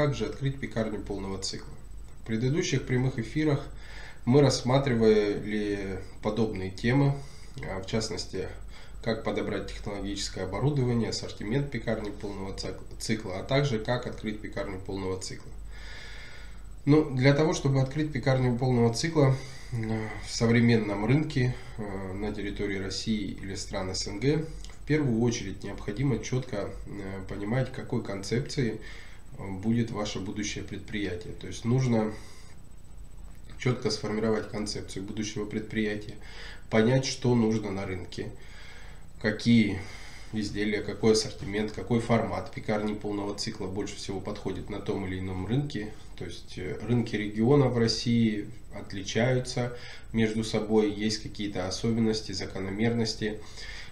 как же открыть пекарню полного цикла. В предыдущих прямых эфирах мы рассматривали подобные темы, а, в частности, как подобрать технологическое оборудование, ассортимент пекарни полного цикла, а также как открыть пекарню полного цикла. Ну, для того, чтобы открыть пекарню полного цикла в современном рынке э, на территории России или стран СНГ, в первую очередь необходимо четко э, понимать, какой концепции э, будет ваше будущее предприятие. То есть нужно четко сформировать концепцию будущего предприятия, понять, что нужно на рынке, какие изделия, какой ассортимент, какой формат пекарни полного цикла больше всего подходит на том или ином рынке. То есть э, рынки региона в России отличаются между собой, есть какие-то особенности, закономерности.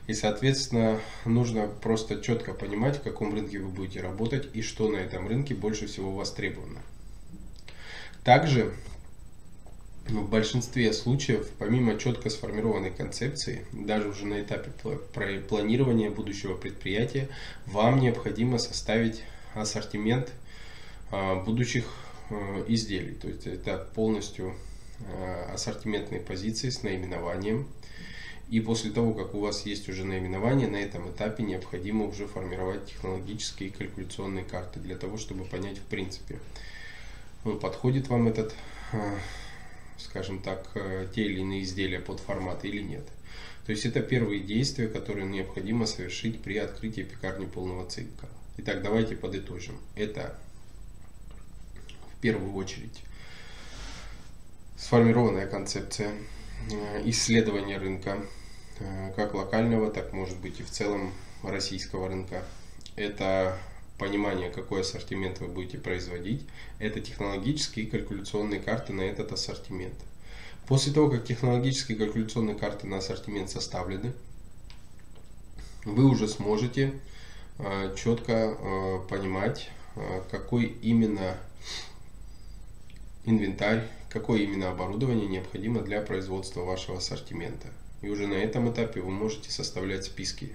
И, соответственно, нужно просто четко понимать, в каком рынке вы будете работать и что на этом рынке больше всего востребовано. Также в большинстве случаев, помимо четко сформированной концепции, даже уже на этапе планирования будущего предприятия, вам необходимо составить ассортимент а, будущих а, изделий. То есть это полностью а, ассортиментные позиции с наименованием. И после того, как у вас есть уже наименование, на этом этапе необходимо уже формировать технологические и калькуляционные карты для того, чтобы понять в принципе, ну, подходит вам этот скажем так, э, те или иные изделия под формат или нет. То есть это первые действия, которые необходимо совершить при открытии пекарни полного цикла. Итак, давайте подытожим. Это в первую очередь сформированная концепция, э, исследование рынка, э, как локального, так может быть и в целом российского рынка. Это понимание, какой ассортимент вы будете производить, это технологические и калькуляционные карты на этот ассортимент. После того, как технологические и калькуляционные карты на ассортимент составлены, вы уже сможете э, четко э, понимать, э, какой именно инвентарь, какое именно оборудование необходимо для производства вашего ассортимента. И уже на этом этапе вы можете составлять списки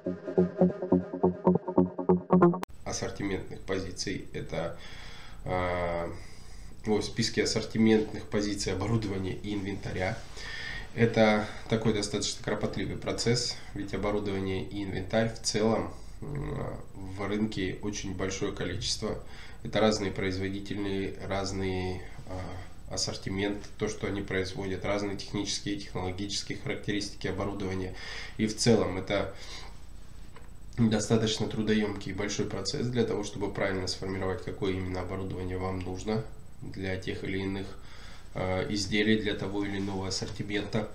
ассортиментных позиций. Это э, в списке ассортиментных позиций оборудования и инвентаря. Это такой достаточно кропотливый процесс, ведь оборудование и инвентарь в целом в рынке очень большое количество. Это разные производительные, разные э, ассортимент, то, что они производят, разные технические и технологические характеристики оборудования. И в целом это достаточно трудоемкий и большой процесс для того, чтобы правильно сформировать, какое именно оборудование вам нужно для тех или иных э, изделий, для того или иного ассортимента.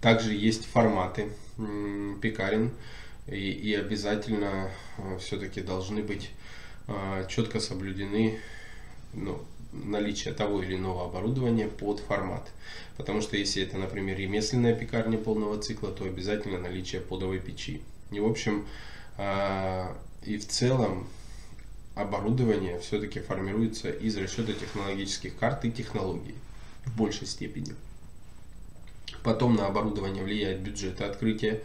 Также есть форматы пекарен, и, и обязательно э, все-таки должны быть э, четко соблюдены ну, наличие того или иного оборудования под формат. Потому что если это, например, ремесленная пекарня полного цикла, то обязательно наличие подовой печи. И в общем, а, и в целом оборудование все-таки формируется из расчета технологических карт и технологий в большей степени. Потом на оборудование влияет бюджет открытия,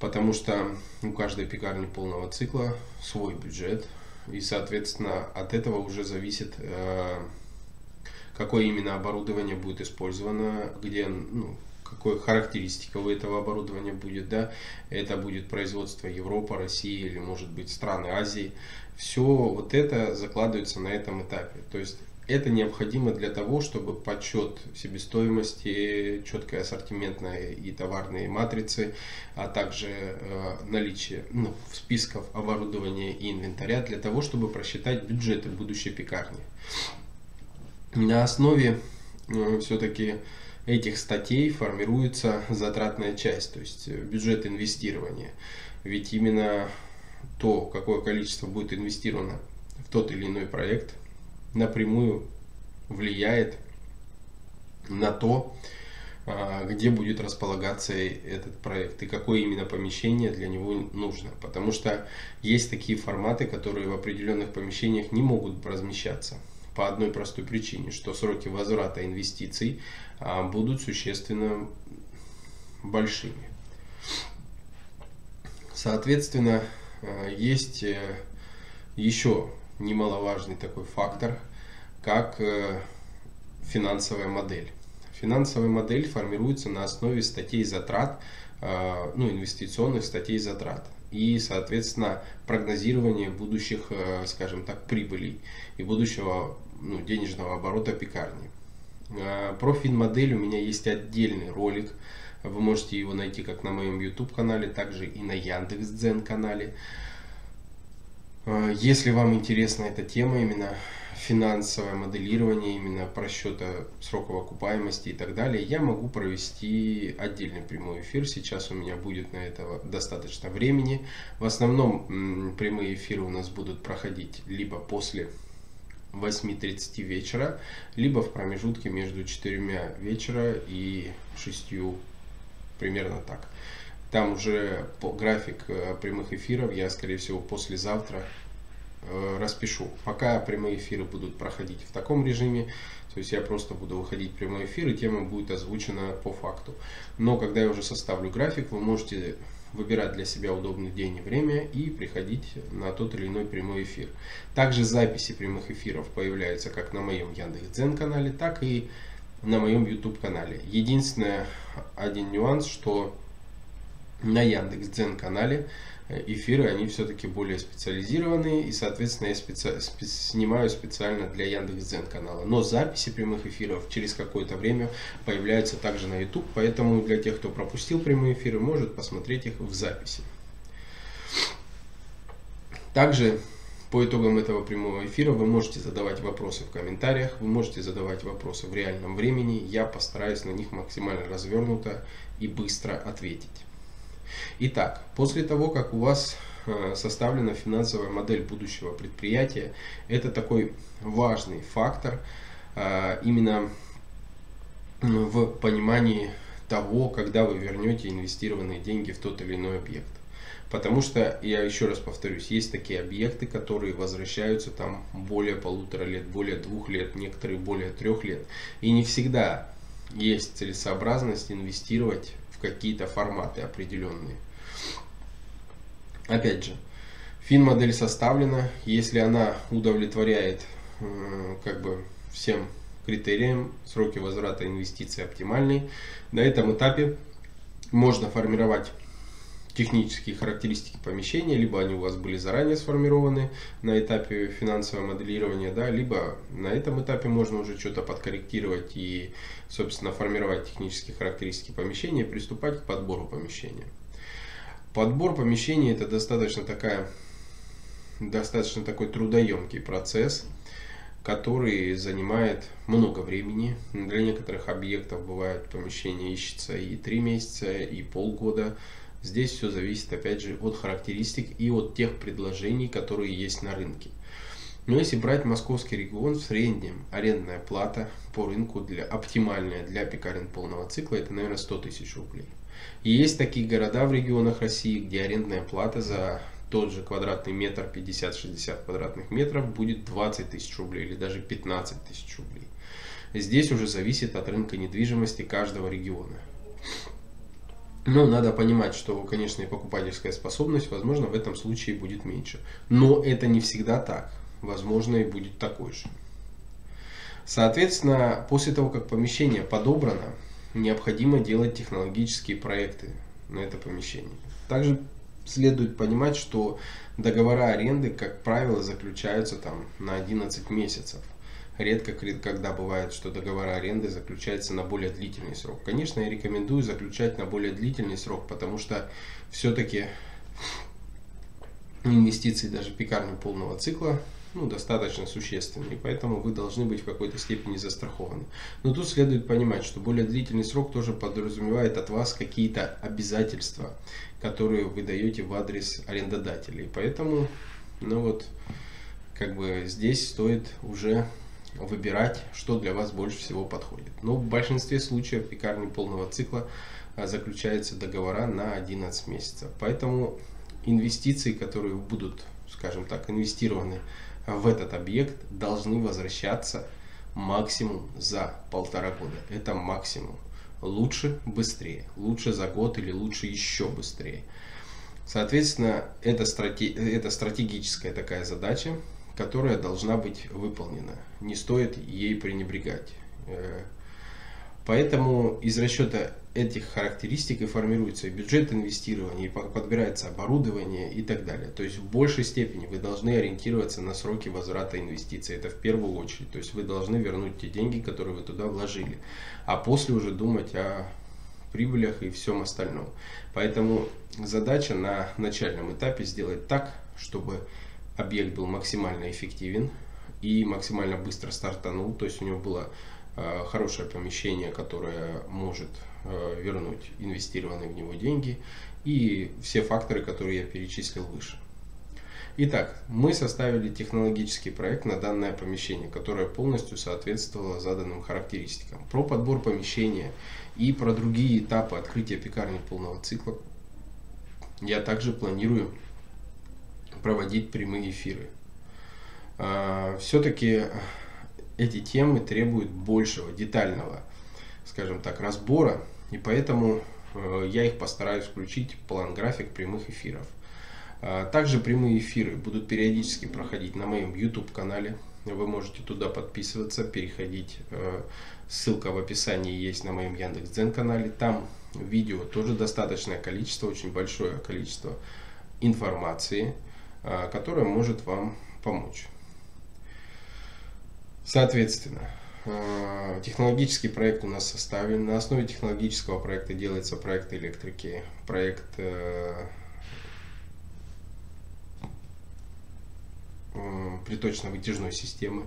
потому что у каждой пекарни полного цикла свой бюджет, и, соответственно, от этого уже зависит, э, какое именно оборудование будет использовано, где, ну, какой характеристика у этого оборудования будет, да, это будет производство Европа, России или может быть страны Азии. Все вот это закладывается на этом этапе. То есть это необходимо для того, чтобы подсчет себестоимости, четкая ассортиментная и товарные матрицы, а также э, наличие ну, списков оборудования и инвентаря для того, чтобы просчитать бюджеты будущей пекарни. На основе э, все-таки этих статей формируется затратная часть, то есть э, бюджет инвестирования. Ведь именно то, какое количество будет инвестировано в тот или иной проект напрямую влияет на то, а, где будет располагаться этот проект и какое именно помещение для него нужно. Потому что есть такие форматы, которые в определенных помещениях не могут размещаться по одной простой причине, что сроки возврата инвестиций а, будут существенно большими. Соответственно, а, есть э, еще немаловажный такой фактор, как э, финансовая модель. Финансовая модель формируется на основе статей затрат, э, ну, инвестиционных статей затрат и, соответственно, прогнозирование будущих, скажем так, прибылей и будущего ну, денежного оборота пекарни. Про финмодель у меня есть отдельный ролик, вы можете его найти как на моем YouTube канале, также и на Яндекс.Дзен канале. А, если вам интересна эта тема, именно финансовое моделирование, именно просчета сроков окупаемости и так далее, я могу провести отдельный прямой эфир. Сейчас у меня будет на это достаточно времени. В основном прямые эфиры у нас будут проходить либо после 8.30 вечера, либо в промежутке между 4 вечера и 6 примерно так. Там уже по график э, прямых эфиров я, скорее всего, послезавтра э, распишу. Пока прямые эфиры будут проходить в таком режиме, то есть я просто буду выходить в прямой эфир, и тема будет озвучена по факту. Но когда я уже составлю график, вы можете выбирать для себя удобный день и время и приходить на тот или иной прямой эфир. Также записи прямых эфиров появляются как на моем Яндекс.Дзен канале, так и на моем YouTube канале. Единственное, один нюанс, что на Яндекс.Дзен канале эфиры, они все-таки более специализированные, и, соответственно, я специ... спе... снимаю специально для Яндекс.Дзен канала. Но записи прямых эфиров через какое-то время появляются также на YouTube, поэтому для тех, кто пропустил прямые эфиры, может посмотреть их в записи. Также по итогам этого прямого эфира вы можете задавать вопросы в комментариях, вы можете задавать вопросы в реальном времени. Я постараюсь на них максимально развернуто и быстро ответить. Итак, после того, как у вас э, составлена финансовая модель будущего предприятия, это такой важный фактор э, именно в понимании того, когда вы вернете инвестированные деньги в тот или иной объект. Потому что, я еще раз повторюсь, есть такие объекты, которые возвращаются там более полутора лет, более двух лет, некоторые более трех лет. И не всегда есть целесообразность инвестировать какие-то форматы определенные. Опять же, фин-модель составлена, если она удовлетворяет как бы всем критериям, сроки возврата инвестиций оптимальные, на этом этапе можно формировать технические характеристики помещения, либо они у вас были заранее сформированы на этапе финансового моделирования, да, либо на этом этапе можно уже что-то подкорректировать и, собственно, формировать технические характеристики помещения и приступать к подбору помещения. Подбор помещения это достаточно такая, достаточно такой трудоемкий процесс, который занимает много времени. Для некоторых объектов бывает помещение ищется и 3 месяца, и полгода. Здесь все зависит, опять же, от характеристик и от тех предложений, которые есть на рынке. Но если брать московский регион, в среднем арендная плата по рынку для, оптимальная для пекарен полного цикла, это, наверное, 100 тысяч рублей. И есть такие города в регионах России, где арендная плата за тот же квадратный метр, 50-60 квадратных метров, будет 20 тысяч рублей или даже 15 тысяч рублей. Здесь уже зависит от рынка недвижимости каждого региона. Но надо понимать, что, конечно, и покупательская способность, возможно, в этом случае будет меньше. Но это не всегда так. Возможно, и будет такой же. Соответственно, после того, как помещение подобрано, необходимо делать технологические проекты на это помещение. Также следует понимать, что договора аренды, как правило, заключаются там на 11 месяцев. Редко, когда бывает, что договор аренды заключается на более длительный срок. Конечно, я рекомендую заключать на более длительный срок, потому что все-таки инвестиции даже в полного цикла ну, достаточно существенные, поэтому вы должны быть в какой-то степени застрахованы. Но тут следует понимать, что более длительный срок тоже подразумевает от вас какие-то обязательства, которые вы даете в адрес арендодателей. Поэтому, ну вот, как бы здесь стоит уже выбирать, что для вас больше всего подходит. Но в большинстве случаев пекарни полного цикла а, заключаются договора на 11 месяцев. Поэтому инвестиции, которые будут, скажем так, инвестированы в этот объект, должны возвращаться максимум за полтора года. Это максимум. Лучше быстрее. Лучше за год или лучше еще быстрее. Соответственно, это, страте... это стратегическая такая задача, которая должна быть выполнена. Не стоит ей пренебрегать. Э, поэтому из расчета этих характеристик и формируется бюджет инвестирования, и подбирается оборудование и так далее. То есть в большей степени вы должны ориентироваться на сроки возврата инвестиций. Это в первую очередь. То есть вы должны вернуть те деньги, которые вы туда вложили. А после уже думать о прибылях и всем остальном. Поэтому задача на начальном этапе сделать так, чтобы объект был максимально эффективен и максимально быстро стартанул, то есть у него было э, хорошее помещение, которое может э, вернуть инвестированные в него деньги и все факторы, которые я перечислил выше. Итак, мы составили технологический проект на данное помещение, которое полностью соответствовало заданным характеристикам. Про подбор помещения и про другие этапы открытия пекарни полного цикла я также планирую проводить прямые эфиры. А, Все-таки эти темы требуют большего, детального, скажем так, разбора, и поэтому э, я их постараюсь включить в план-график прямых эфиров. А, также прямые эфиры будут периодически проходить на моем YouTube-канале. Вы можете туда подписываться, переходить. Э, ссылка в описании есть на моем Яндекс.Дзен канале. Там видео тоже достаточное количество, очень большое количество информации – которая может вам помочь. Соответственно, а, технологический проект у нас составлен. На основе технологического проекта делается проект электрики, проект э, приточно-вытяжной системы.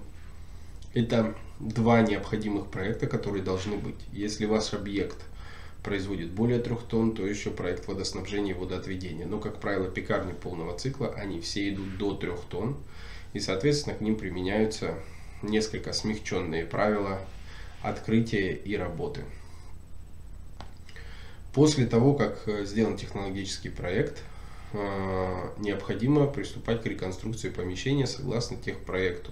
Это два необходимых проекта, которые должны быть. Если ваш объект производит более 3 тонн, то еще проект водоснабжения и водоотведения. Но, как правило, пекарни полного цикла, они все идут до 3 тонн. И, соответственно, к ним применяются несколько смягченные правила открытия и работы. После того, как э, сделан технологический проект, э, необходимо приступать к реконструкции помещения согласно техпроекту.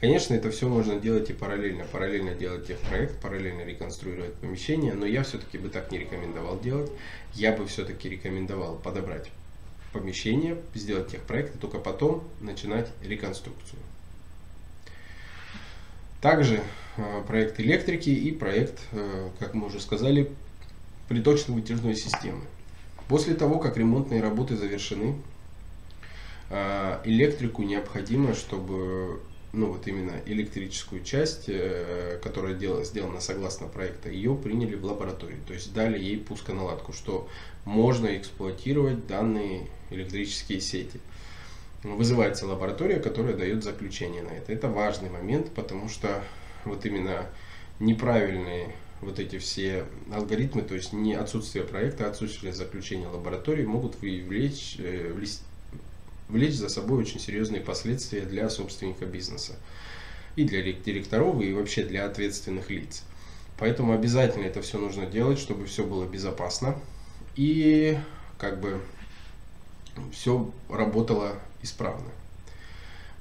Конечно, это все можно делать и параллельно. Параллельно делать техпроект, параллельно реконструировать помещение, но я все-таки бы так не рекомендовал делать. Я бы все-таки рекомендовал подобрать помещение, сделать техпроект, и только потом начинать реконструкцию. Также э, проект электрики и проект, э, как мы уже сказали, приточно-вытяжной системы. После того, как ремонтные работы завершены, э, электрику необходимо, чтобы ну вот именно электрическую часть, э, которая делала, сделана согласно проекта, ее приняли в лаборатории, то есть дали ей пусконаладку, что можно эксплуатировать данные электрические сети. Вызывается лаборатория, которая дает заключение на это. Это важный момент, потому что вот именно неправильные вот эти все алгоритмы, то есть не отсутствие проекта, а отсутствие заключения лаборатории могут вовлечь, э, влечь за собой очень серьезные последствия для собственника бизнеса. И для директоров, и вообще для ответственных лиц. Поэтому обязательно это все нужно делать, чтобы все было безопасно. И как бы все работало исправно.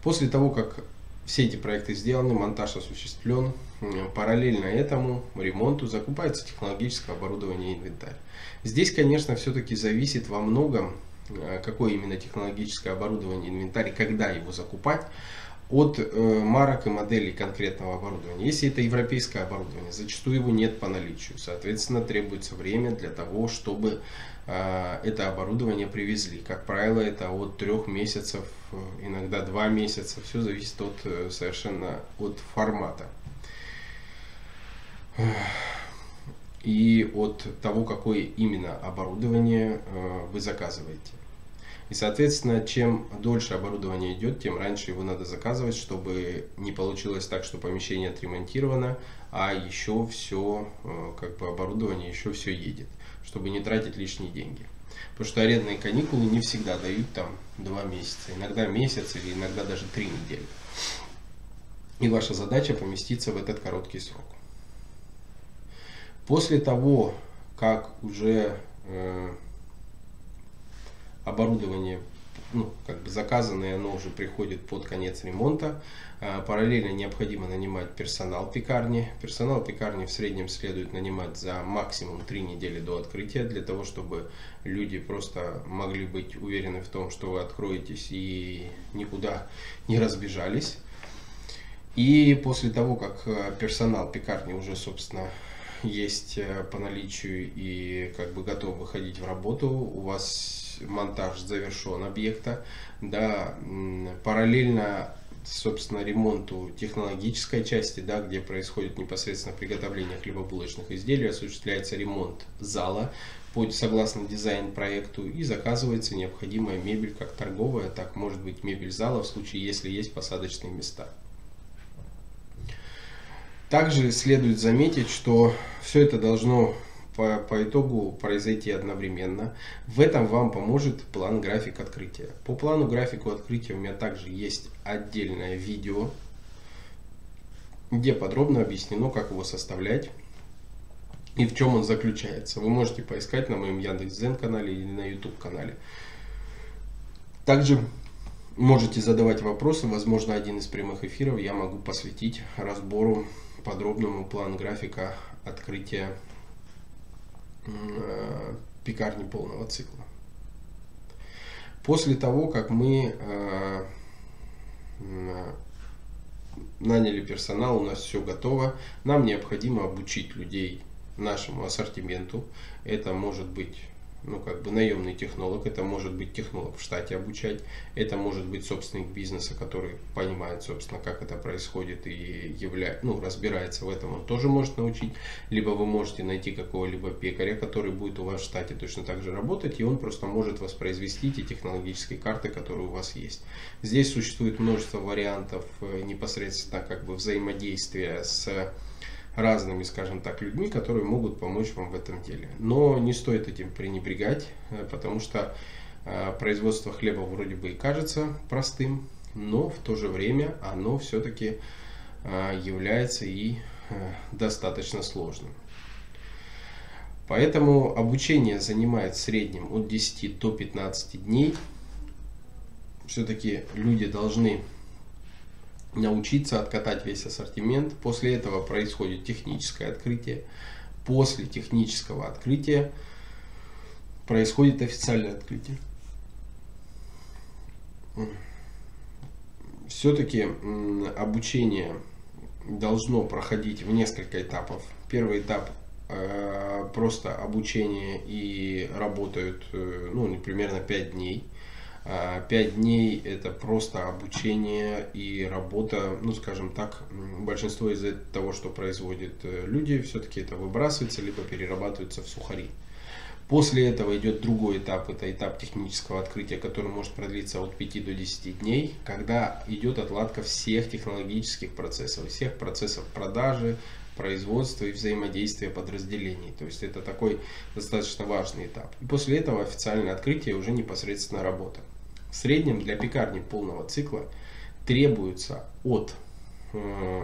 После того, как все эти проекты сделаны, монтаж осуществлен, параллельно этому ремонту закупается технологическое оборудование и инвентарь. Здесь, конечно, все-таки зависит во многом какое именно технологическое оборудование, инвентарь, когда его закупать, от э, марок и моделей конкретного оборудования. Если это европейское оборудование, зачастую его нет по наличию. Соответственно, требуется время для того, чтобы э, это оборудование привезли. Как правило, это от трех месяцев, иногда два месяца. Все зависит от э, совершенно от формата и от того, какое именно оборудование э, вы заказываете. И, соответственно, чем дольше оборудование идет, тем раньше его надо заказывать, чтобы не получилось так, что помещение отремонтировано, а еще все, э, как бы оборудование, еще все едет, чтобы не тратить лишние деньги. Потому что арендные каникулы не всегда дают там два месяца, иногда месяц или иногда даже три недели. И ваша задача поместиться в этот короткий срок. После того, как уже э, оборудование ну, как бы заказанное, оно уже приходит под конец ремонта. А, параллельно необходимо нанимать персонал пекарни. Персонал пекарни в среднем следует нанимать за максимум 3 недели до открытия, для того, чтобы люди просто могли быть уверены в том, что вы откроетесь и никуда не разбежались. И после того, как э, персонал пекарни уже, собственно, есть э, по наличию и как бы готов выходить в работу, у вас монтаж завершен объекта, да, параллельно собственно, ремонту технологической части, да, где происходит непосредственно приготовление хлебобулочных изделий, осуществляется ремонт зала под, согласно дизайн-проекту и заказывается необходимая мебель, как торговая, так может быть мебель зала в случае, если есть посадочные места. Также следует заметить, что все это должно по, по итогу произойти одновременно. В этом вам поможет план график открытия. По плану графику открытия у меня также есть отдельное видео, где подробно объяснено, как его составлять и в чем он заключается. Вы можете поискать на моем Яндекс.Зен канале или на YouTube канале. Также можете задавать вопросы. Возможно, один из прямых эфиров я могу посвятить разбору подробному план графика открытия пекарни полного цикла. После того, как мы э, наняли персонал, у нас все готово, нам необходимо обучить людей нашему ассортименту. Это может быть ну, как бы наемный технолог, это может быть технолог в штате обучать, это может быть собственник бизнеса, который понимает, собственно, как это происходит и являет, ну, разбирается в этом, он тоже может научить, либо вы можете найти какого-либо пекаря, который будет у вас в штате точно так же работать, и он просто может воспроизвести те технологические карты, которые у вас есть. Здесь существует множество вариантов э, непосредственно как бы взаимодействия с разными, скажем так, людьми, которые могут помочь вам в этом деле. Но не стоит этим пренебрегать, э, потому что э, производство хлеба вроде бы и кажется простым, но в то же время оно все-таки э, является и достаточно сложным. Поэтому обучение занимает в среднем от 10 до 15 дней. Все-таки люди должны научиться откатать весь ассортимент. После этого происходит техническое открытие. После технического открытия происходит официальное открытие. Все-таки обучение должно проходить в несколько этапов. Первый этап э, просто обучение и работают э, ну, примерно 5 дней. А, пять дней это просто обучение и работа, ну скажем так, большинство из того, что производят э, люди, все-таки это выбрасывается, либо перерабатывается в сухари. После этого идет другой этап, это этап технического открытия, который может продлиться от 5 до 10 дней, когда идет отладка всех технологических процессов, всех процессов продажи, производства и взаимодействия подразделений. То есть это такой достаточно важный этап. И после этого официальное открытие уже непосредственно работа. В среднем для пекарни полного цикла требуется от э,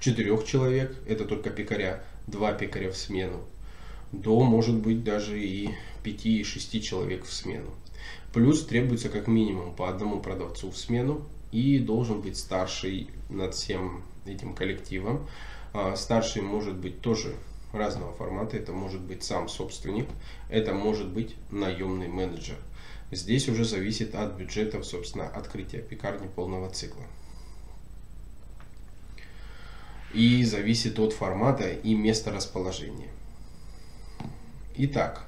Четырех человек, это только пекаря, два пекаря в смену, до, может быть, даже и пяти и шести человек в смену. Плюс требуется как минимум по одному продавцу в смену и должен быть старший над всем этим коллективом. А старший может быть тоже разного формата. Это может быть сам собственник, это может быть наемный менеджер. Здесь уже зависит от бюджетов, собственно, открытия пекарни полного цикла. И зависит от формата и места расположения. Итак,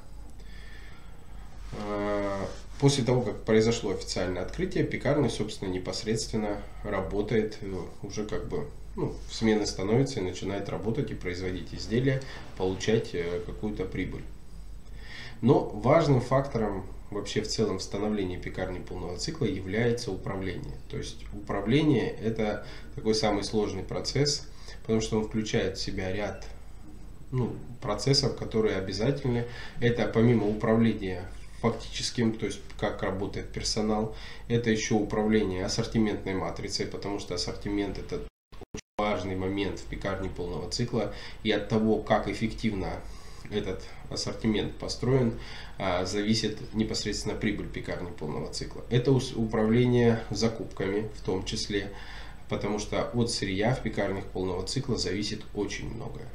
э, после того, как произошло официальное открытие, пекарня, собственно, непосредственно работает, э, уже как бы ну, в смены становится и начинает работать и производить изделия, получать э, какую-то прибыль. Но важным фактором вообще в целом в становлении пекарни полного цикла является управление. То есть управление это такой самый сложный процесс, потому что он включает в себя ряд ну, процессов, которые обязательны. Это помимо управления фактическим, то есть как работает персонал, это еще управление ассортиментной матрицей, потому что ассортимент это очень важный момент в пекарне полного цикла, и от того, как эффективно этот ассортимент построен, а, зависит непосредственно прибыль пекарни полного цикла. Это управление закупками в том числе, потому что от сырья в пекарнях полного цикла зависит очень многое.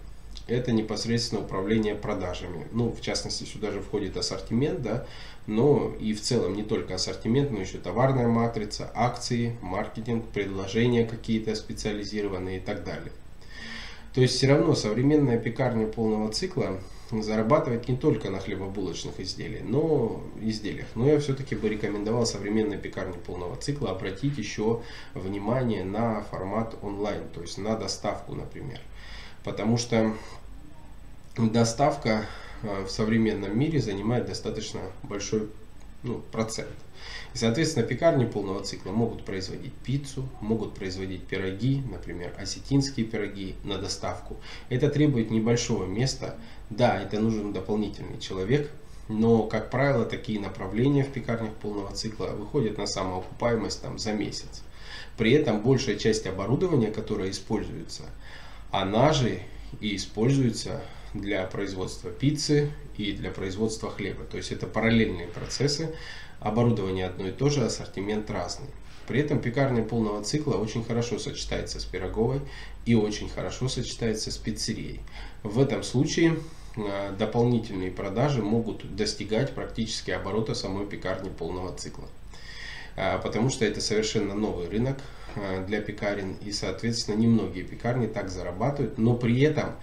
Это непосредственно управление продажами. Ну, в частности, сюда же входит ассортимент, да, но и в целом не только ассортимент, но еще товарная матрица, акции, маркетинг, предложения какие-то специализированные и так далее. То есть все равно современная пекарня полного цикла зарабатывать не только на хлебобулочных изделиях, но изделиях. Но я все-таки бы рекомендовал современной пекарне полного цикла обратить еще внимание на формат онлайн, то есть на доставку, например. Потому что доставка э, в современном мире занимает достаточно большой ну, процент. И, соответственно, пекарни полного цикла могут производить пиццу, могут производить пироги, например, осетинские пироги на доставку. Это требует небольшого места. Да, это нужен дополнительный человек, но, как правило, такие направления в пекарнях полного цикла выходят на самоокупаемость там, за месяц. При этом большая часть оборудования, которое используется, она же и используется для производства пиццы и для производства хлеба. То есть это параллельные процессы, Оборудование одно и то же, ассортимент разный. При этом пекарня полного цикла очень хорошо сочетается с пироговой и очень хорошо сочетается с пиццерией. В этом случае э, дополнительные продажи могут достигать практически оборота самой пекарни полного цикла. Э, потому что это совершенно новый рынок для пекарен и, соответственно, немногие пекарни так зарабатывают, но при этом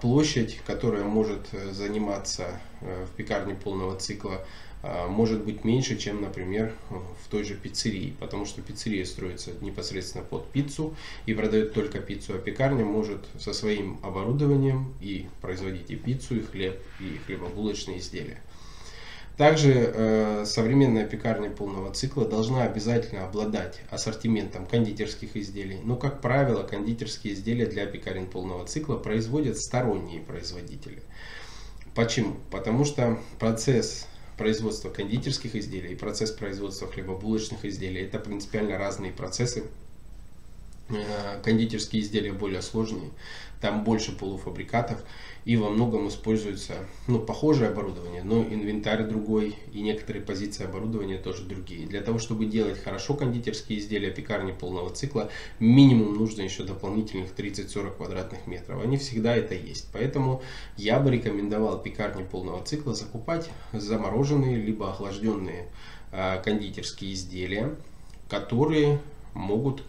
площадь, которая может заниматься в пекарне полного цикла может быть меньше, чем, например, в той же пиццерии, потому что пиццерия строится непосредственно под пиццу и продает только пиццу, а пекарня может со своим оборудованием и производить и пиццу, и хлеб, и хлебобулочные изделия. Также э, современная пекарня полного цикла должна обязательно обладать ассортиментом кондитерских изделий. Но, как правило, кондитерские изделия для пекарен полного цикла производят сторонние производители. Почему? Потому что процесс производство кондитерских изделий и процесс производства хлебобулочных изделий. Это принципиально разные процессы. Э, кондитерские изделия более сложные, там больше полуфабрикатов и во многом используется ну, похожее оборудование, но инвентарь другой и некоторые позиции оборудования тоже другие. Для того, чтобы делать хорошо кондитерские изделия пекарни полного цикла, минимум нужно еще дополнительных 30-40 квадратных метров. Они всегда это есть. Поэтому я бы рекомендовал пекарни полного цикла закупать замороженные либо охлажденные э, кондитерские изделия, которые могут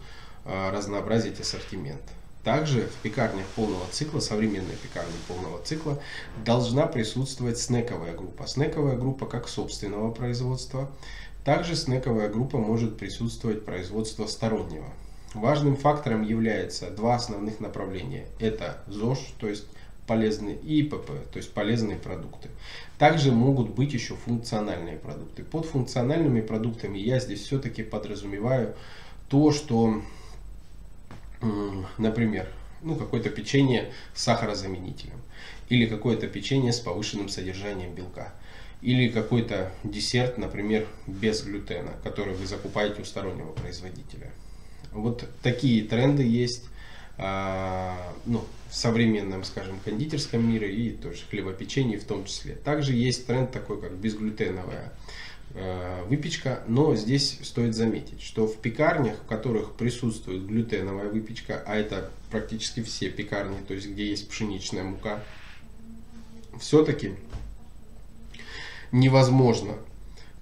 э, разнообразить ассортимент. Также в пекарнях полного цикла, современной пекарне полного цикла, должна присутствовать снековая группа. Снековая группа как собственного производства. Также снековая группа может присутствовать производство стороннего. Важным фактором является два основных направления. Это ЗОЖ, то есть полезные, ИПП, то есть полезные продукты. Также могут быть еще функциональные продукты. Под функциональными продуктами я здесь все-таки подразумеваю то, что например, ну, какое-то печенье с сахарозаменителем, или какое-то печенье с повышенным содержанием белка, или какой-то десерт, например, без глютена, который вы закупаете у стороннего производителя. Вот такие тренды есть а, ну, в современном, скажем, кондитерском мире и тоже хлебопеченье в том числе. Также есть тренд такой, как безглютеновая Э, выпечка, но здесь стоит заметить, что в пекарнях, в которых присутствует глютеновая выпечка, а это практически все пекарни, то есть где есть пшеничная мука, все-таки невозможно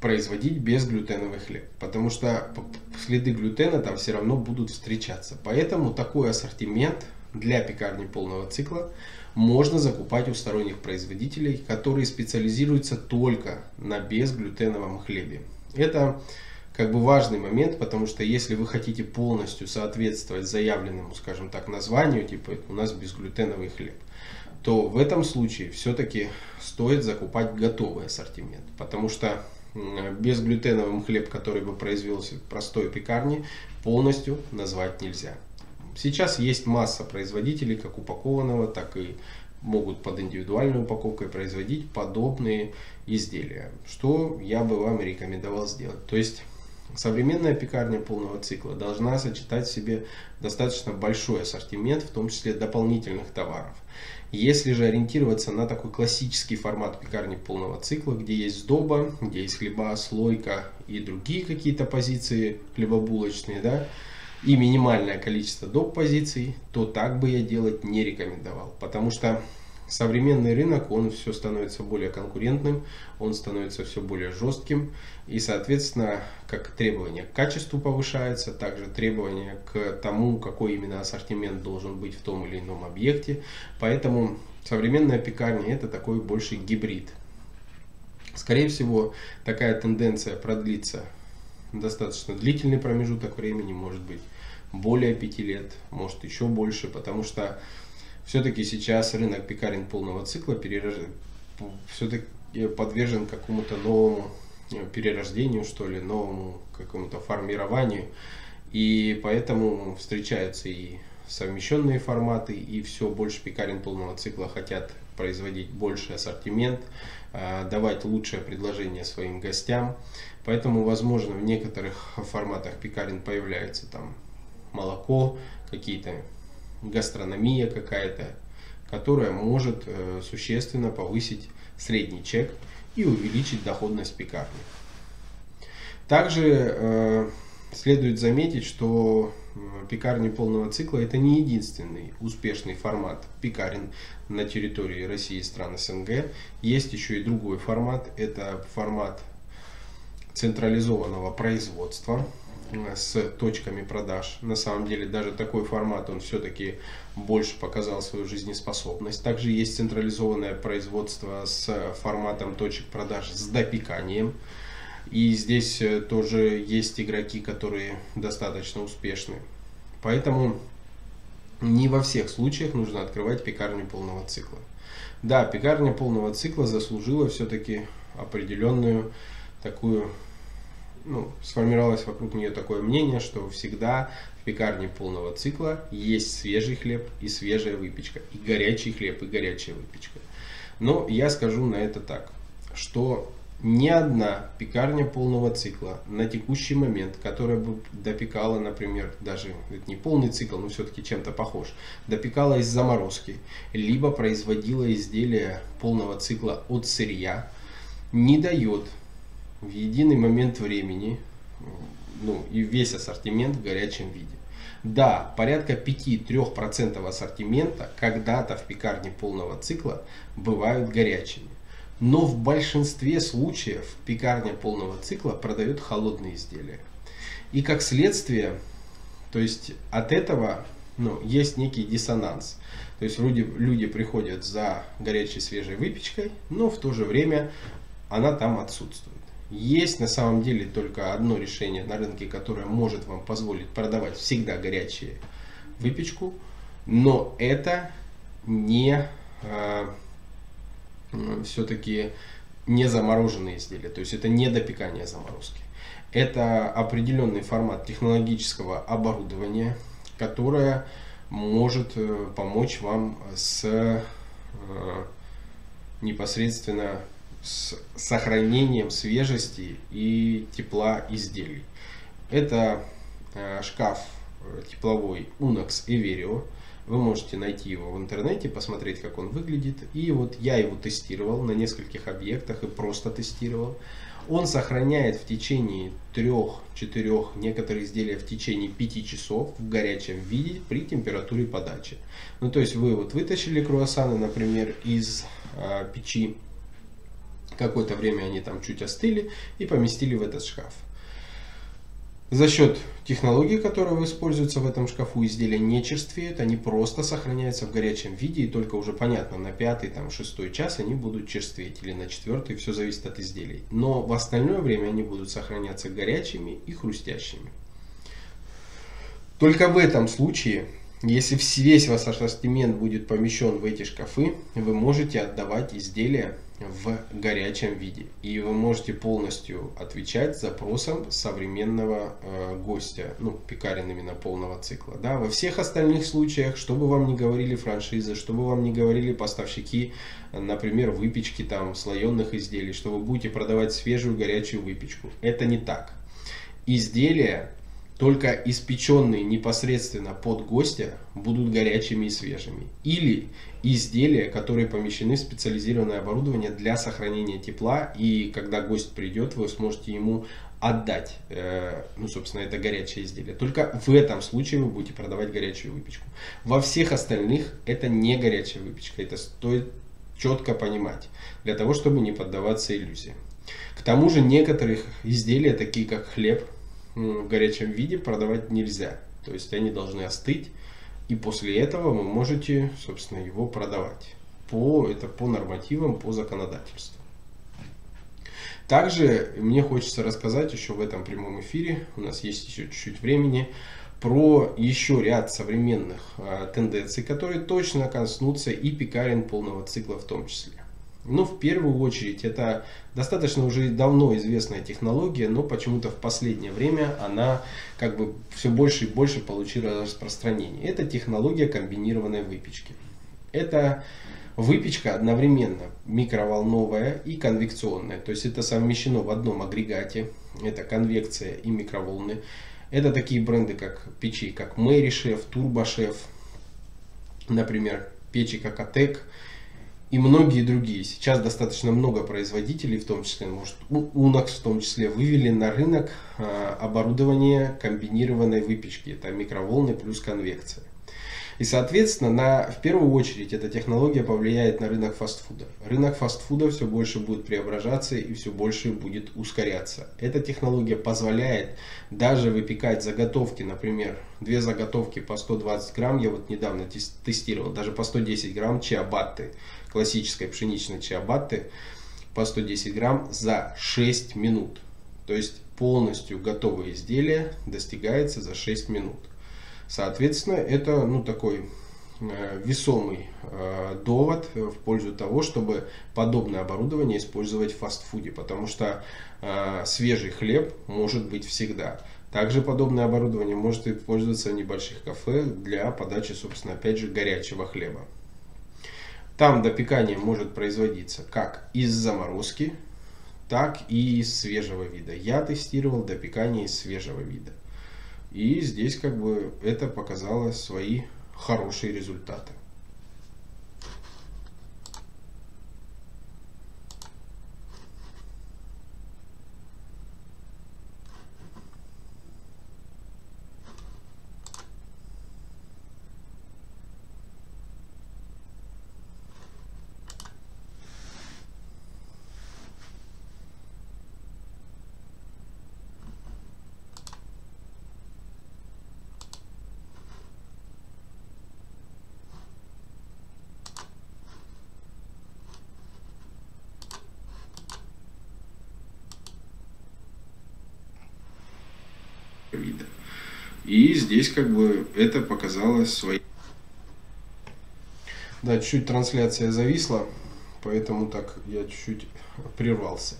производить безглютеновый хлеб, потому что следы глютена там все равно будут встречаться. Поэтому такой ассортимент для пекарни полного цикла можно закупать у сторонних производителей, которые специализируются только на безглютеновом хлебе. Это как бы важный момент, потому что если вы хотите полностью соответствовать заявленному, скажем так, названию, типа у нас безглютеновый хлеб, то в этом случае все-таки стоит закупать готовый ассортимент, потому что безглютеновым хлеб, который бы произвелся в простой пекарне, полностью назвать нельзя. Сейчас есть масса производителей, как упакованного, так и могут под индивидуальной упаковкой производить подобные изделия, что я бы вам рекомендовал сделать. То есть современная пекарня полного цикла должна сочетать в себе достаточно большой ассортимент, в том числе дополнительных товаров. Если же ориентироваться на такой классический формат пекарни полного цикла, где есть сдоба, где есть хлеба, слойка и другие какие-то позиции хлебобулочные, да, и минимальное количество доп. позиций, то так бы я делать не рекомендовал. Потому что современный рынок, он все становится более конкурентным, он становится все более жестким. И, соответственно, как требования к качеству повышаются, также требования к тому, какой именно ассортимент должен быть в том или ином объекте. Поэтому современная пекарня это такой больше гибрид. Скорее всего, такая тенденция продлится достаточно длительный промежуток времени, может быть более 5 лет, может еще больше, потому что все-таки сейчас рынок пекарен полного цикла перераж... все-таки подвержен какому-то новому э, перерождению, что ли, новому какому-то формированию. И поэтому встречаются и совмещенные форматы, и все больше пекарен полного цикла хотят производить больше ассортимент, э, давать лучшее предложение своим гостям. Поэтому, возможно, в некоторых форматах пекарен появляется там молоко, какие-то гастрономия какая-то, которая может э, существенно повысить средний чек и увеличить доходность пекарни. Также э, следует заметить, что э, пекарни полного цикла это не единственный успешный формат пекарен на территории России и стран СНГ. Есть еще и другой формат, это формат централизованного производства, с точками продаж. На самом деле даже такой формат, он все-таки больше показал свою жизнеспособность. Также есть централизованное производство с форматом точек продаж с допеканием. И здесь э, тоже есть игроки, которые достаточно успешны. Поэтому не во всех случаях нужно открывать пекарню полного цикла. Да, пекарня полного цикла заслужила все-таки определенную такую ну, сформировалось вокруг нее такое мнение, что всегда в пекарне полного цикла есть свежий хлеб и свежая выпечка, и горячий хлеб и горячая выпечка. Но я скажу на это так, что ни одна пекарня полного цикла на текущий момент, которая бы допекала, например, даже это не полный цикл, но все-таки чем-то похож, допекала из заморозки, либо производила изделия полного цикла от сырья, не дает в единый момент времени ну, и весь ассортимент в горячем виде. Да, порядка 5-3% ассортимента когда-то в пекарне полного цикла бывают горячими. Но в большинстве случаев пекарня полного цикла продает холодные изделия. И как следствие, то есть от этого ну, есть некий диссонанс. То есть люди, люди приходят за горячей свежей выпечкой, но в то же время она там отсутствует. Есть на самом деле только одно решение на рынке, которое может вам позволить продавать всегда горячую выпечку, но это не э, а, все-таки не замороженные изделия, то есть это не допекание заморозки. Это определенный формат технологического оборудования, которое может э, помочь вам с э, непосредственно с сохранением свежести и тепла изделий. Это э, шкаф э, тепловой Unox Everio. Вы можете найти его в интернете, посмотреть, как он выглядит. И вот я его тестировал на нескольких объектах и просто тестировал. Он сохраняет в течение 3-4, некоторые изделия в течение 5 часов в горячем виде при температуре подачи. Ну то есть вы вот вытащили круассаны, например, из э, печи, Какое-то время они там чуть остыли и поместили в этот шкаф. За счет технологий, которые используются в этом шкафу, изделия не черствеют, они просто сохраняются в горячем виде, и только уже понятно, на пятый, там, шестой час они будут черстветь, или на четвертый, все зависит от изделий. Но в остальное время они будут сохраняться горячими и хрустящими. Только в этом случае если весь ваш ассортимент будет помещен в эти шкафы, вы можете отдавать изделия в горячем виде. И вы можете полностью отвечать запросам современного э, гостя, ну, пекарен именно полного цикла. Да? Во всех остальных случаях, что бы вам ни говорили франшизы, что бы вам ни говорили поставщики, например, выпечки там, слоеных изделий, что вы будете продавать свежую горячую выпечку. Это не так. Изделия только испеченные непосредственно под гостя будут горячими и свежими. Или изделия, которые помещены в специализированное оборудование для сохранения тепла, и когда гость придет, вы сможете ему отдать, э, ну, собственно, это горячее изделие. Только в этом случае вы будете продавать горячую выпечку. Во всех остальных это не горячая выпечка, это стоит четко понимать, для того, чтобы не поддаваться иллюзиям. К тому же некоторых изделия, такие как хлеб, в горячем виде продавать нельзя. То есть они должны остыть, и после этого вы можете, собственно, его продавать. По, это по нормативам, по законодательству. Также мне хочется рассказать еще в этом прямом эфире, у нас есть еще чуть-чуть времени, про еще ряд современных а, тенденций, которые точно коснутся и пекарен полного цикла в том числе. Ну, в первую очередь, это достаточно уже давно известная технология, но почему-то в последнее время она как бы все больше и больше получила распространение. Это технология комбинированной выпечки. Это выпечка одновременно микроволновая и конвекционная. То есть это совмещено в одном агрегате. Это конвекция и микроволны. Это такие бренды, как печи, как Мэри Шеф, Турбо Шеф, например, печи как Атек и многие другие. Сейчас достаточно много производителей, в том числе, может, Unox в том числе, вывели на рынок а, оборудование комбинированной выпечки. Это микроволны плюс конвекция. И, соответственно, на, в первую очередь эта технология повлияет на рынок фастфуда. Рынок фастфуда все больше будет преображаться и все больше будет ускоряться. Эта технология позволяет даже выпекать заготовки, например, две заготовки по 120 грамм, я вот недавно тестировал, даже по 110 грамм чиабатты классической пшеничной чиабатты по 110 грамм за 6 минут. То есть полностью готовое изделие достигается за 6 минут. Соответственно, это ну, такой э, весомый э, довод в пользу того, чтобы подобное оборудование использовать в фастфуде, потому что э, свежий хлеб может быть всегда. Также подобное оборудование может использоваться в небольших кафе для подачи, собственно, опять же, горячего хлеба. Там допекание может производиться как из заморозки, так и из свежего вида. Я тестировал допекание из свежего вида. И здесь как бы это показало свои хорошие результаты. Вида. И здесь как бы это показало свои... Да, чуть-чуть трансляция зависла, поэтому так я чуть-чуть прервался.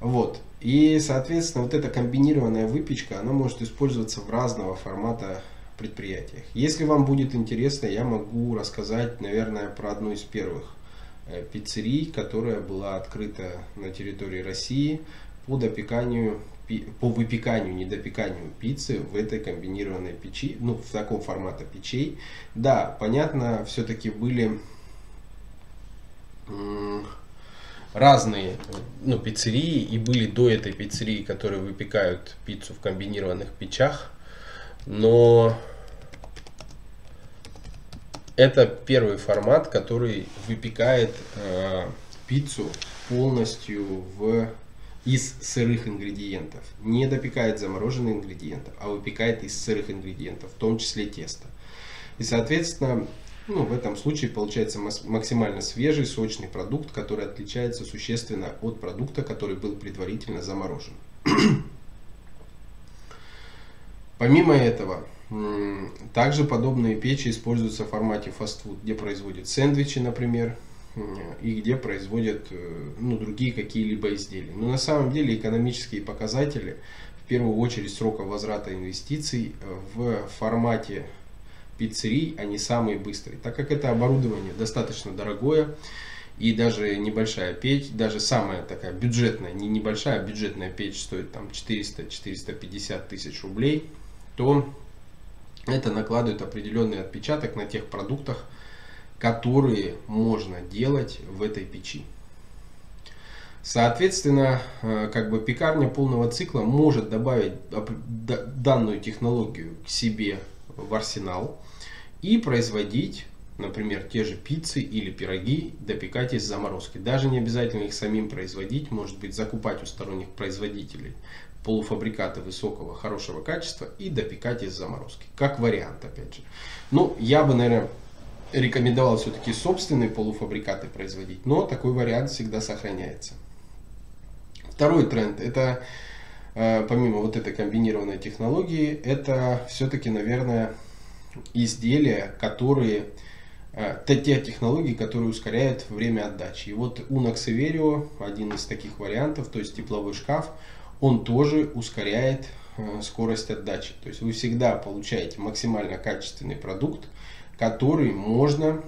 Вот. И, соответственно, вот эта комбинированная выпечка, она может использоваться в разного формата предприятиях. Если вам будет интересно, я могу рассказать, наверное, про одну из первых э, пиццерий, которая была открыта на территории России по допеканию по выпеканию, недопеканию пиццы в этой комбинированной печи, ну, в таком формате печей. Да, понятно, все-таки были разные ну, пиццерии, и были до этой пиццерии, которые выпекают пиццу в комбинированных печах, но это первый формат, который выпекает э, пиццу полностью в из сырых ингредиентов. Не допекает замороженные ингредиенты, а выпекает из сырых ингредиентов, в том числе тесто. И, соответственно, ну, в этом случае получается максимально свежий, сочный продукт, который отличается существенно от продукта, который был предварительно заморожен. Помимо этого, также подобные печи используются в формате фастфуд, где производят сэндвичи, например, и где производят э, ну, другие какие-либо изделия. Но на самом деле экономические показатели, в первую очередь срока возврата инвестиций э, в формате пиццерий, они самые быстрые. Так как это оборудование достаточно дорогое, и даже небольшая печь, даже самая такая бюджетная, не небольшая, а бюджетная печь стоит там 400-450 тысяч рублей, то это накладывает определенный отпечаток на тех продуктах, которые можно делать в этой печи. Соответственно, э, как бы пекарня полного цикла может добавить данную технологию к себе в арсенал и производить, например, те же пиццы или пироги, допекать из заморозки. Даже не обязательно их самим производить, может быть закупать у сторонних производителей полуфабрикаты высокого, хорошего качества и допекать из заморозки. Как вариант, опять же. Ну, я бы, наверное, рекомендовал все-таки собственные полуфабрикаты производить, но такой вариант всегда сохраняется. Второй тренд, это э, помимо вот этой комбинированной технологии, это все-таки, наверное, изделия, которые э, те технологии, которые ускоряют время отдачи. И вот Unox Everio, один из таких вариантов, то есть тепловой шкаф, он тоже ускоряет э, скорость отдачи. То есть вы всегда получаете максимально качественный продукт, который можно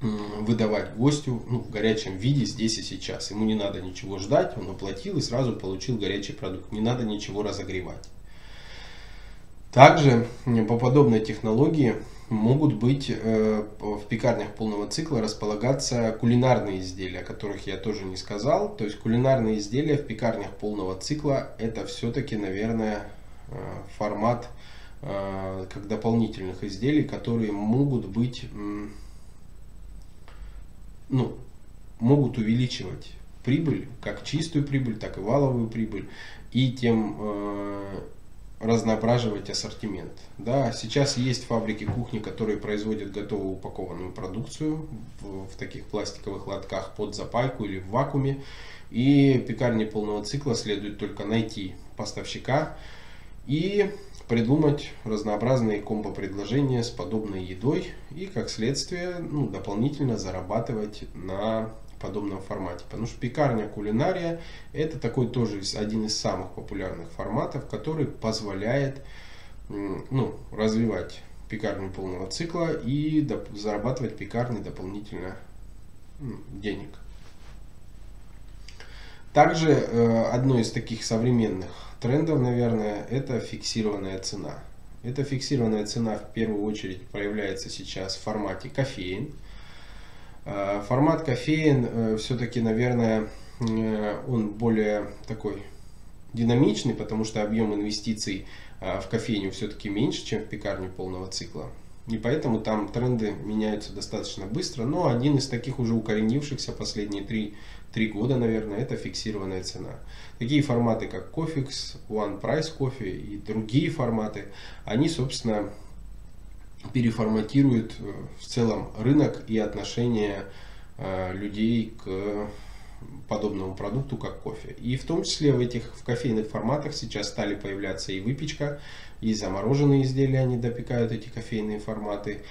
выдавать гостю ну, в горячем виде здесь и сейчас. Ему не надо ничего ждать, он оплатил и сразу получил горячий продукт. Не надо ничего разогревать. Также по подобной технологии могут быть э, в пекарнях полного цикла располагаться кулинарные изделия, о которых я тоже не сказал. То есть кулинарные изделия в пекарнях полного цикла это все-таки, наверное, э, формат как дополнительных изделий, которые могут быть, ну, могут увеличивать прибыль, как чистую прибыль, так и валовую прибыль, и тем разноображивать ассортимент. Да, сейчас есть фабрики кухни, которые производят готовую упакованную продукцию в, в таких пластиковых лотках под запайку или в вакууме. И пекарни полного цикла следует только найти поставщика и придумать разнообразные комбо-предложения с подобной едой и, как следствие, ну, дополнительно зарабатывать на подобном формате. Потому что пекарня кулинария это такой тоже один из самых популярных форматов, который позволяет ну, развивать пекарню полного цикла и зарабатывать пекарни дополнительно денег. Также э, одно из таких современных трендов, наверное, это фиксированная цена. Эта фиксированная цена в первую очередь проявляется сейчас в формате кофеин. Э, формат кофеин э, все-таки, наверное, э, он более такой динамичный, потому что объем инвестиций в кофейню все-таки меньше, чем в пекарню полного цикла. И поэтому там тренды меняются достаточно быстро. Но один из таких уже укоренившихся последние три, три года, наверное, это фиксированная цена. Такие форматы, как Cofix, One Price Coffee и другие форматы, они, собственно, переформатирует э, в целом рынок и отношение э, людей к подобному продукту, как кофе. И в том числе в этих в кофейных форматах сейчас стали появляться и выпечка, и замороженные изделия, они допекают эти кофейные форматы,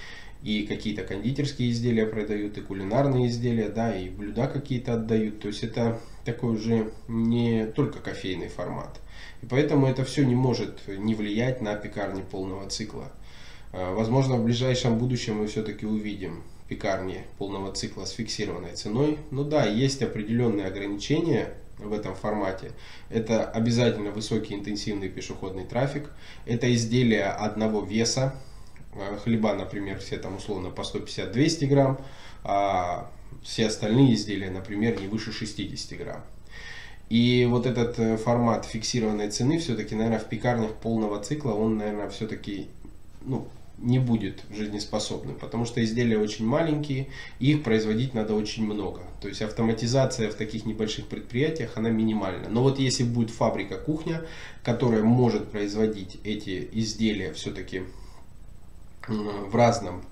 и какие-то кондитерские изделия продают, и кулинарные изделия, да, и блюда какие-то отдают. То есть это такой уже не только кофейный формат. И поэтому это все не может не влиять на пекарни полного цикла. Э, возможно, в ближайшем будущем мы все-таки увидим пекарни полного цикла с фиксированной ценой. Ну да, есть определенные ограничения в этом формате. Это обязательно высокий интенсивный пешеходный трафик. Это изделия одного веса. Э, хлеба, например, все там условно по 150-200 грамм, а все остальные изделия, например, не выше 60 грамм. И вот этот э, формат фиксированной цены все-таки, наверное, в пекарнях полного цикла, он, наверное, все-таки ну, не будет жизнеспособным, потому что изделия очень маленькие, и их производить надо очень много. То есть автоматизация в таких небольших предприятиях, она минимальна. Но вот если будет фабрика-кухня, которая может производить эти изделия все-таки в разном,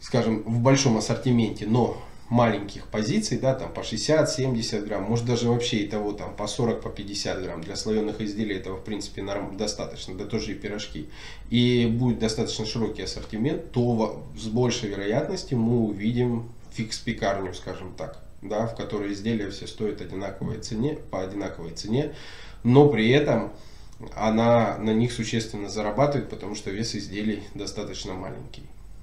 скажем, в большом ассортименте, но маленьких позиций, да, там по 60-70 грамм, может даже вообще и того там по 40, по 50 грамм. Для слоеных изделий этого в принципе норм, достаточно, да тоже и пирожки. И будет достаточно широкий ассортимент, то с большей вероятностью мы увидим фикс-пекарню, скажем так, да, в которой изделия все стоят одинаковой цене, по одинаковой цене, но при этом она на них существенно зарабатывает, потому что вес изделий достаточно маленький.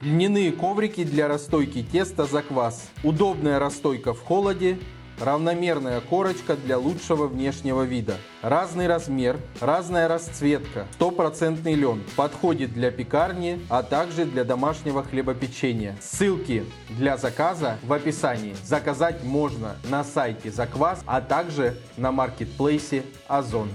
Льняные коврики для расстойки теста за квас. Удобная расстойка в холоде. Равномерная корочка для лучшего внешнего вида. Разный размер, разная расцветка. Стопроцентный лен. Подходит для пекарни, а также для домашнего хлебопечения. Ссылки для заказа в описании. Заказать можно на сайте Заквас, а также на маркетплейсе Озон.